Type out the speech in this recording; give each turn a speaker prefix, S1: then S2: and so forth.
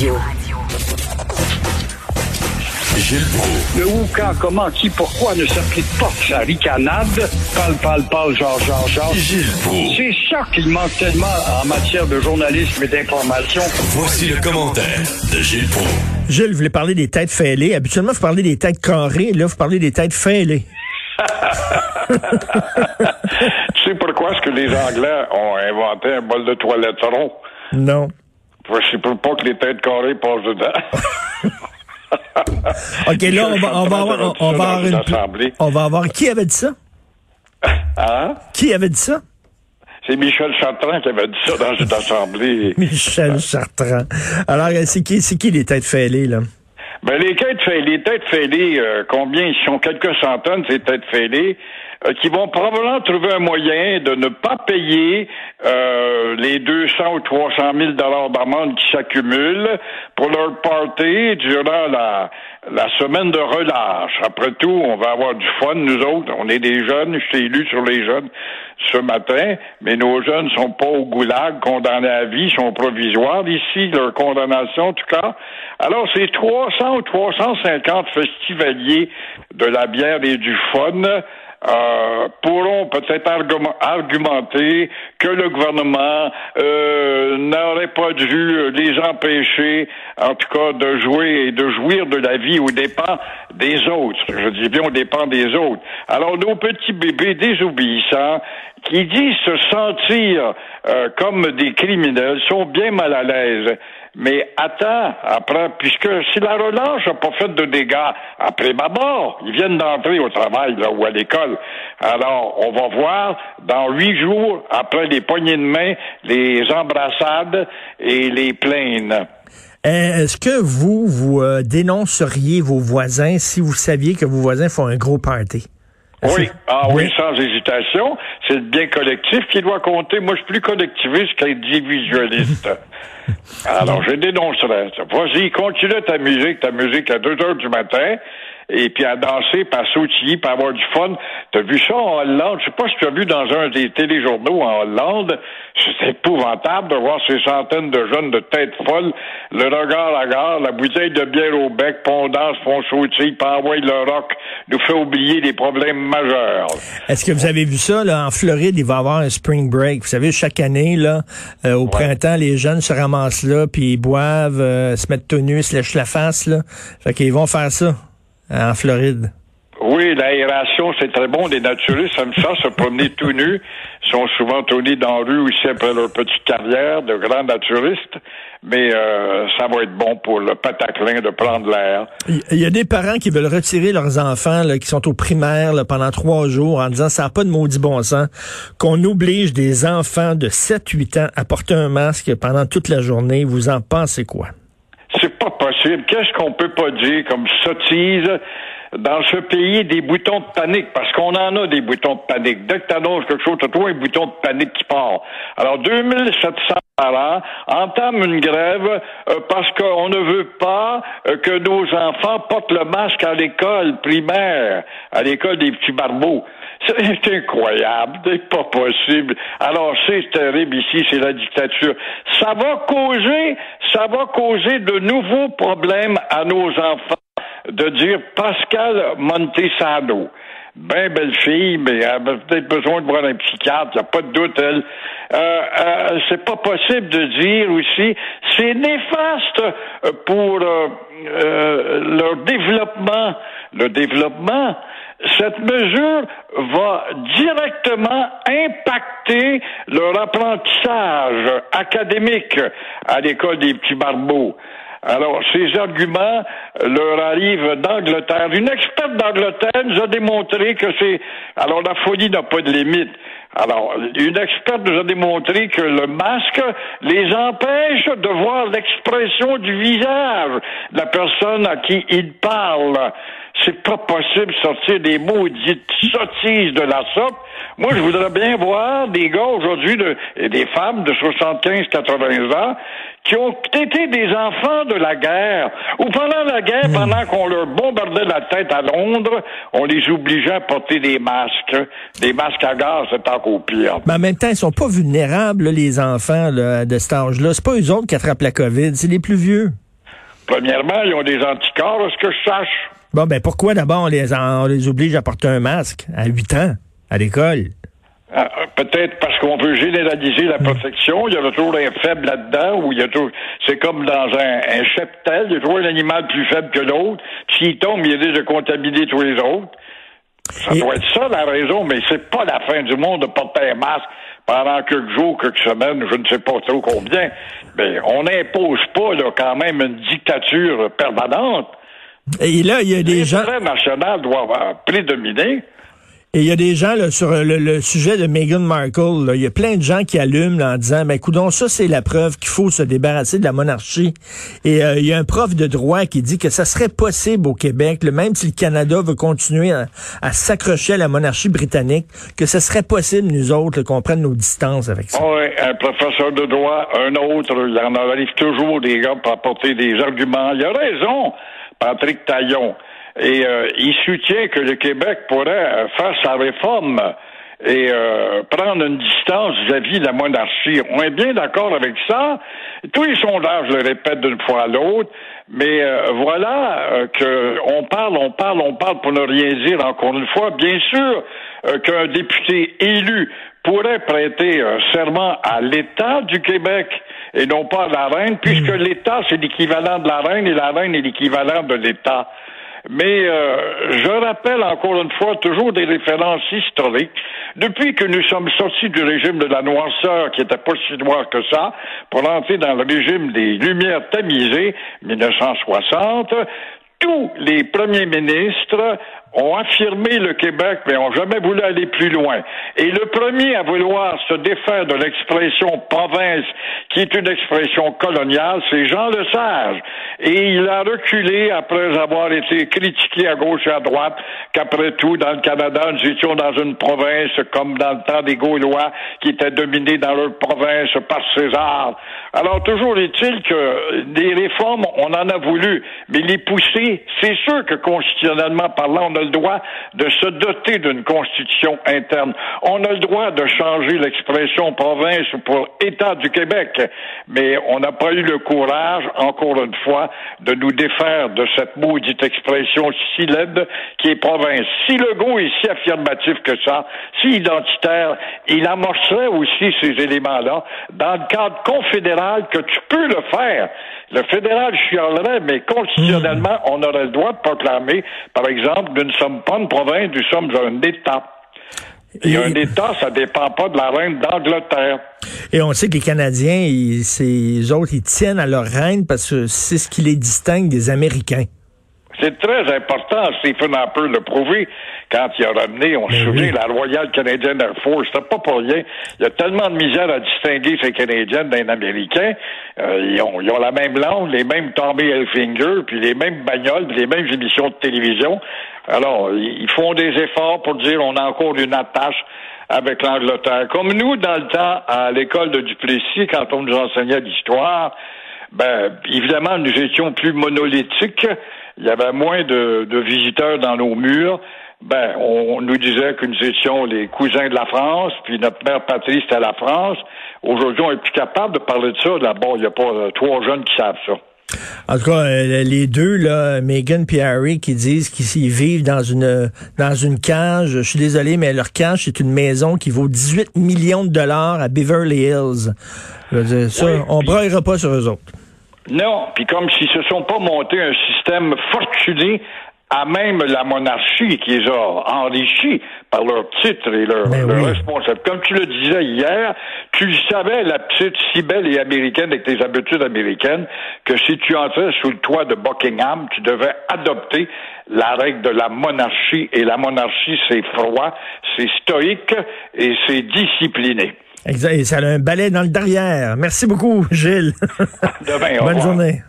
S1: Radio.
S2: Gilles Proulx.
S3: Le où, quand, comment, qui, pourquoi ne s'applique pas sa ricanade? Parle, parle, parle, genre, genre, genre.
S2: Gilles Proulx.
S3: C'est ça qu'il manque tellement en matière de journalisme et d'information.
S2: Voici le commentaire de Gilles Proulx.
S4: Gilles, vous voulez parler des têtes fêlées. Habituellement, vous parlez des têtes carrées. Là, vous parlez des têtes fêlées.
S5: Tu sais pourquoi est-ce que les Anglais ont inventé un bol de toilette rond?
S4: Non.
S5: Parce qu'ils peuvent pas que les têtes carrées passent dedans.
S4: OK, là, on va, on va avoir, on, va avoir une-
S5: Assemblée.
S4: on va avoir, qui avait dit ça?
S5: Hein?
S4: Qui avait dit ça?
S5: C'est Michel Chartrand qui avait dit ça dans une assemblée.
S4: Michel Chartrand. Alors, euh, c'est qui, c'est qui les têtes fêlées, là?
S5: Ben, les têtes fêlées, les têtes fêlées, euh, combien? Ils sont quelques centaines, ces têtes fêlées, euh, qui vont probablement trouver un moyen de ne pas payer euh, les 200 ou 300 000 dollars d'amende qui s'accumulent pour leur party durant la, la semaine de relâche. Après tout, on va avoir du fun, nous autres. On est des jeunes, je suis élu sur les jeunes ce matin, mais nos jeunes sont pas au goulag, condamnés à vie, sont provisoires ici, leur condamnation en tout cas. Alors, ces 300 ou 350 festivaliers de la bière et du fun euh, pourront peut-être argument- argumenter que le gouvernement euh, n'aurait pas dû les empêcher, en tout cas, de jouer et de jouir de la vie aux dépens des autres. Je dis bien aux dépens des autres. Alors, nos petits bébés désobéissants qui disent se sentir euh, comme des criminels sont bien mal à l'aise. Mais attends, après, puisque si la relâche n'a pas fait de dégâts après ma mort, ils viennent d'entrer au travail là, ou à l'école. Alors, on va voir dans huit jours, après les poignées de main, les embrassades et les plaines.
S4: Euh, Est-ce que vous, vous euh, dénonceriez vos voisins si vous saviez que vos voisins font un gros party?
S5: Oui, ah oui,
S4: Oui.
S5: sans hésitation. C'est le bien collectif qui doit compter. Moi, je suis plus collectiviste qu'individualiste. Alors, je dénoncerai. ça. Vas-y, continue ta musique, ta musique à 2 heures du matin, et puis à danser, puis à sautiller, puis à avoir du fun. T'as vu ça en Hollande? Je sais pas si tu as vu dans un des téléjournaux en Hollande. C'est épouvantable de voir ces centaines de jeunes de tête folle, le regard à gare, la bouteille de bière au bec, puis on danse, puis on sautille, puis envoie le rock, nous fait oublier des problèmes majeurs.
S4: Est-ce que vous avez vu ça, là, en Floride, il va y avoir un spring break. Vous savez, chaque année, là, euh, au printemps, les jeunes se ramassent là, puis ils boivent, euh, se mettent tout nus, se lèchent la face, là. Fait qu'ils vont faire ça, en Floride.
S5: Oui, l'aération, c'est très bon. Les naturistes aiment ça, se promener tout nus. Ils sont souvent tournés dans la rue aussi après leur petite carrière de grands naturistes. Mais euh, ça va être bon pour le pataclin de prendre l'air.
S4: Il y a des parents qui veulent retirer leurs enfants là, qui sont au primaire là, pendant trois jours en disant ça n'a pas de maudit bon sens qu'on oblige des enfants de 7-8 ans à porter un masque pendant toute la journée. Vous en pensez quoi?
S5: Pas possible. Qu'est-ce qu'on peut pas dire comme sottise dans ce pays des boutons de panique? Parce qu'on en a des boutons de panique. Dès que t'annonces quelque chose, t'as toujours un bouton de panique qui part. Alors, 2700 parents entament une grève euh, parce qu'on ne veut pas euh, que nos enfants portent le masque à l'école primaire, à l'école des petits barbeaux. C'est incroyable, c'est pas possible. Alors c'est terrible ici, c'est la dictature. Ça va causer, ça va causer de nouveaux problèmes à nos enfants de dire Pascal Montesano. Ben belle fille, mais elle a peut-être besoin de voir un psychiatre, il n'y a pas de doute, elle. Euh, euh, c'est pas possible de dire aussi, c'est néfaste pour euh, euh, leur développement. Le développement, cette mesure va directement impacter leur apprentissage académique à l'école des petits barbeaux. Alors, ces arguments leur arrivent d'Angleterre. Une experte d'Angleterre nous a démontré que c'est... Alors, la folie n'a pas de limite. Alors, une experte nous a démontré que le masque les empêche de voir l'expression du visage de la personne à qui ils parlent. C'est pas possible de sortir des maudites sottises de la sorte. Moi, je voudrais bien voir des gars aujourd'hui de, des femmes de 75-80 ans qui ont été des enfants de la guerre, ou pendant la guerre, pendant qu'on leur bombardait la tête à Londres, on les obligeait à porter des masques. Des masques à gaz, c'est encore pire.
S4: Mais en même temps, ils sont pas vulnérables, les enfants là, de cet âge-là. C'est pas eux autres qui attrapent la COVID, c'est les plus vieux.
S5: Premièrement, ils ont des anticorps, à ce que je sache?
S4: Bon, ben pourquoi d'abord on les, on les oblige à porter un masque à 8 ans à l'école?
S5: Ah, Peut-être parce qu'on veut généraliser la protection. Il y a toujours un faible là-dedans, où il y a toujours, c'est comme dans un, un cheptel, il y a toujours un animal plus faible que l'autre. S'il tombe, il est déjà contaminé tous les autres. Ça
S4: Et-
S5: doit être ça la raison, mais c'est pas la fin du monde de porter un masque pendant quelques jours, quelques semaines, je ne sais pas trop combien. Mais on n'impose pas là, quand même une dictature permanente.
S4: Et là, il y a des gens.
S5: L'intérêt national doit prédominer.
S4: Et il y a des gens là, sur le, sujet de Meghan Markle, il y a plein de gens qui allument là, en disant ben coudon, ça c'est la preuve qu'il faut se débarrasser de la monarchie. Et euh, il y a un prof de droit qui dit que ça serait possible au Québec, même si le Canada veut continuer à, s'accrocher à la monarchie britannique, que ce serait possible nous autres qu'on prenne nos distances avec ça.
S5: Oui, un professeur de droit, un autre, il en arrive toujours des gars pour apporter des arguments. Il a raison, Patrick Taillon. Et euh, il soutient que le Québec pourrait faire sa réforme et euh, prendre une distance vis-à-vis de la monarchie. On est bien d'accord avec ça. Tous les sondages le répètent d'une fois à l'autre, mais euh, voilà euh, que on parle, on parle, on parle pour ne rien dire encore une fois. Bien sûr euh, qu'un député élu pourrait prêter un serment à l'État du Québec et non pas à la reine, puisque l'État, c'est l'équivalent de la reine et la reine est l'équivalent de l'État. Mais euh, je rappelle encore une fois toujours des références historiques. Depuis que nous sommes sortis du régime de la noirceur, qui était pas si noir que ça, pour entrer dans le régime des Lumières tamisées, 1960, tous les premiers ministres ont affirmé le Québec, mais ont jamais voulu aller plus loin. Et le premier à vouloir se défaire de l'expression province, qui est une expression coloniale, c'est Jean Lesage. Et il a reculé après avoir été critiqué à gauche et à droite, qu'après tout, dans le Canada, nous étions dans une province comme dans le temps des Gaulois, qui étaient dominés dans leur province par César. Alors, toujours est-il que des réformes, on en a voulu, mais les pousser, c'est sûr que constitutionnellement parlant, le droit de se doter d'une constitution interne. On a le droit de changer l'expression province pour État du Québec, mais on n'a pas eu le courage, encore une fois, de nous défaire de cette maudite expression si laide qui est province. Si Legault est si affirmatif que ça, si identitaire, il amorcerait aussi ces éléments-là dans le cadre confédéral que tu peux le faire. Le fédéral chialerait, mais constitutionnellement, on aurait le droit de proclamer, par exemple, nous ne sommes pas une province, nous sommes un État. Et un État, ça dépend pas de la reine d'Angleterre.
S4: Et on sait que les Canadiens, ils, ces autres, ils tiennent à leur reine parce que c'est ce qui les distingue des Américains.
S5: C'est très important. Stephen Harper l'a prouvé quand il a ramené, on se
S4: Ben
S5: souvient,
S4: oui.
S5: la Royal Canadian Air Force. C'était pas pour rien. Il y a tellement de misère à distinguer ces Canadiens d'un Américain. Euh, ils, ont, ils ont la même langue, les mêmes Tommy Hilfiger, puis les mêmes bagnoles, puis les mêmes émissions de télévision. Alors, ils ils font des efforts pour dire on a encore une attache avec l'Angleterre. Comme nous, dans le temps, à l'école de Duplessis, quand on nous enseignait l'histoire, ben, évidemment, nous étions plus monolithiques. Il y avait moins de, de visiteurs dans nos murs. Ben, on nous disait que nous étions les cousins de la France, puis notre mère patrie, c'était la France. Aujourd'hui, on est plus capable de parler de ça. D'abord, il n'y a pas euh, trois jeunes qui savent ça.
S4: En tout cas, euh, les deux, là, Meghan et Harry, qui disent qu'ils vivent dans une dans une cage. Je suis désolé, mais leur cage, c'est une maison qui vaut 18 millions de dollars à Beverly Hills. Je veux dire, ça,
S5: Oui,
S4: on
S5: puis-
S4: braillera pas sur eux autres.
S5: Non, puis comme s'ils se sont pas montés un système fortuné à même la monarchie qui les a enrichis par leur titre et leur,
S4: Ben
S5: leur
S4: oui.
S5: responsable. Comme tu le disais hier, tu le savais, la petite si belle et américaine avec tes habitudes américaines, que si tu entrais sous le toit de Buckingham, tu devais adopter la règle de la monarchie. Et la monarchie, c'est froid, c'est stoïque et c'est discipliné.
S4: Exact. Et ça a un balai dans le derrière. Merci beaucoup, Gilles.
S5: Demain,
S4: Bonne journée.